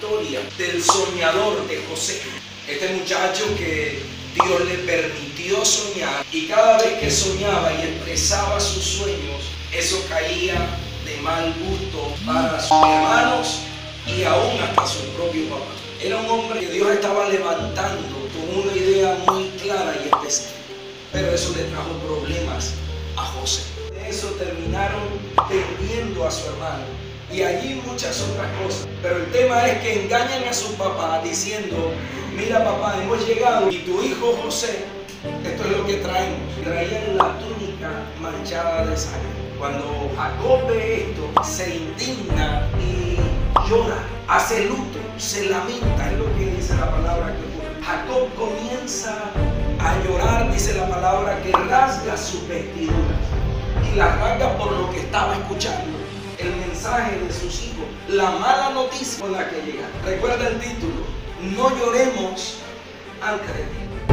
historia del soñador de José. Este muchacho que Dios le permitió soñar y cada vez que soñaba y expresaba sus sueños, eso caía de mal gusto para sus hermanos y aún hasta su propio papá. Era un hombre que Dios estaba levantando con una idea muy clara y específica, pero eso le trajo problemas a José. De eso terminaron vendiendo a su hermano y allí muchas otras cosas. Pero el tema es que engañan a su papá diciendo, mira papá, hemos llegado y tu hijo José, esto es lo que traemos. Traían la túnica manchada de sangre. Cuando Jacob ve esto, se indigna y llora, hace luto, se lamenta, es lo que dice la palabra que ocurre. Jacob comienza a llorar, dice la palabra, que rasga sus vestiduras y la rasga por lo que estaba escuchando mensaje de sus hijos, la mala noticia con la que llega. Recuerda el título, no lloremos de ti.